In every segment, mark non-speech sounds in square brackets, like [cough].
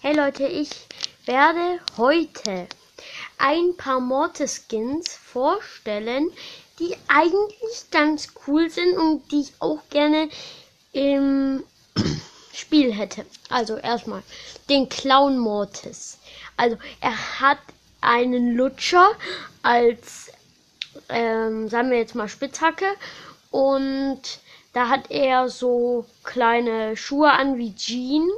Hey Leute, ich werde heute ein paar Mortis-Skins vorstellen, die eigentlich ganz cool sind und die ich auch gerne im [clears throat] Spiel hätte. Also erstmal den Clown Mortis. Also er hat einen Lutscher als, ähm, sagen wir jetzt mal Spitzhacke und da hat er so kleine Schuhe an wie Jean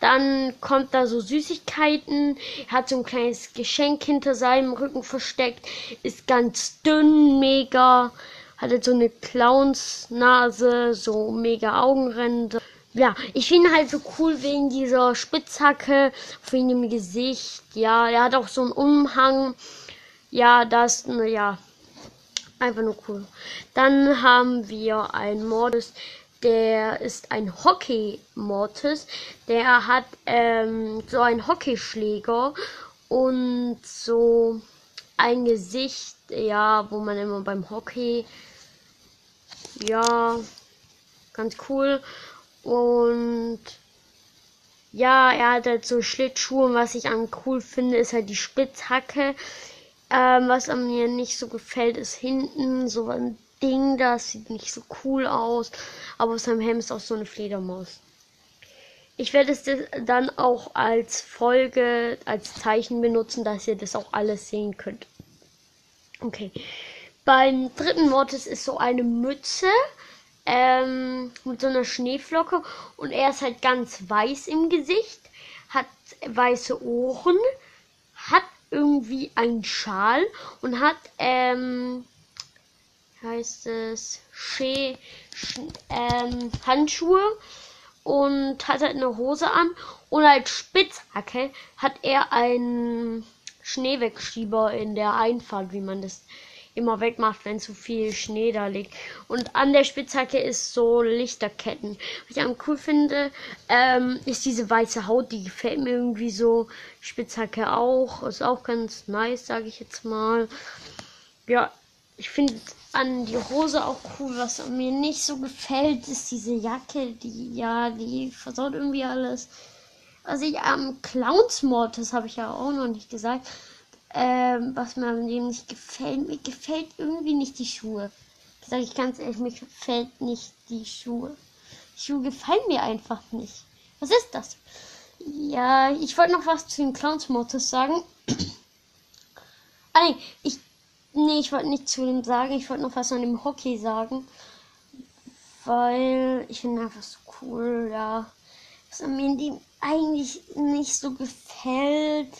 dann kommt da so Süßigkeiten, hat so ein kleines Geschenk hinter seinem Rücken versteckt, ist ganz dünn, mega, hat jetzt so eine Clownsnase, so mega Augenränder. Ja, ich finde halt so cool wegen dieser Spitzhacke wegen dem Gesicht. Ja, er hat auch so einen Umhang. Ja, das, ja, einfach nur cool. Dann haben wir ein Mordes der ist ein Hockey-Mortis. Der hat ähm, so einen Hockeyschläger und so ein Gesicht, ja, wo man immer beim Hockey, ja, ganz cool. Und ja, er hat halt so Schlittschuhe und was ich an cool finde, ist halt die Spitzhacke. Ähm, was mir nicht so gefällt, ist hinten so ein Ding, das sieht nicht so cool aus, aber auf seinem ist auch so eine Fledermaus. Ich werde es dann auch als Folge, als Zeichen benutzen, dass ihr das auch alles sehen könnt. Okay. Beim dritten Mortis ist so eine Mütze ähm, mit so einer Schneeflocke und er ist halt ganz weiß im Gesicht, hat weiße Ohren, hat irgendwie einen Schal und hat ähm, heißt es Schee, Sch ähm, Handschuhe und hat halt eine Hose an und als Spitzhacke hat er einen Schneewegschieber in der Einfahrt, wie man das immer wegmacht, wenn zu viel Schnee da liegt. Und an der Spitzhacke ist so Lichterketten. Was ich am cool finde, ähm, ist diese weiße Haut, die gefällt mir irgendwie so. Spitzhacke auch, ist auch ganz nice, sage ich jetzt mal. Ja, ich finde an die Hose auch cool. Was mir nicht so gefällt, ist diese Jacke, die, ja, die versaut irgendwie alles. Was ich am Clownsmord, das habe ich ja auch noch nicht gesagt, ähm, was mir an dem nicht gefällt, mir gefällt irgendwie nicht die Schuhe. Sag ich ganz ehrlich, mir gefällt nicht die Schuhe. Die Schuhe gefallen mir einfach nicht. Was ist das? Ja, ich wollte noch was zu den Clowns-Mortis sagen. [clears throat] ah, nee, ich Nee, ich wollte nicht zu dem sagen. Ich wollte noch was an dem Hockey sagen. Weil ich finde einfach so cool, ja. Was mir dem eigentlich nicht so gefällt.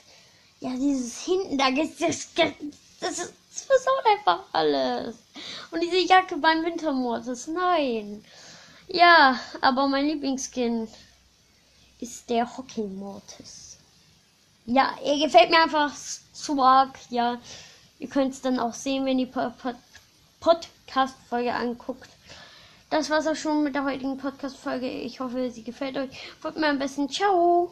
Ja, dieses hinten da, das, das, das, das versaut einfach alles. Und diese Jacke beim Wintermordes, nein. Ja, aber mein Lieblingsskin ist der Hockey Mortis. Ja, er gefällt mir einfach zu arg, ja. Ihr könnt es dann auch sehen, wenn ihr die Podcast-Folge anguckt. Das war's auch schon mit der heutigen Podcast-Folge. Ich hoffe, sie gefällt euch. Folgt mir am besten. Ciao!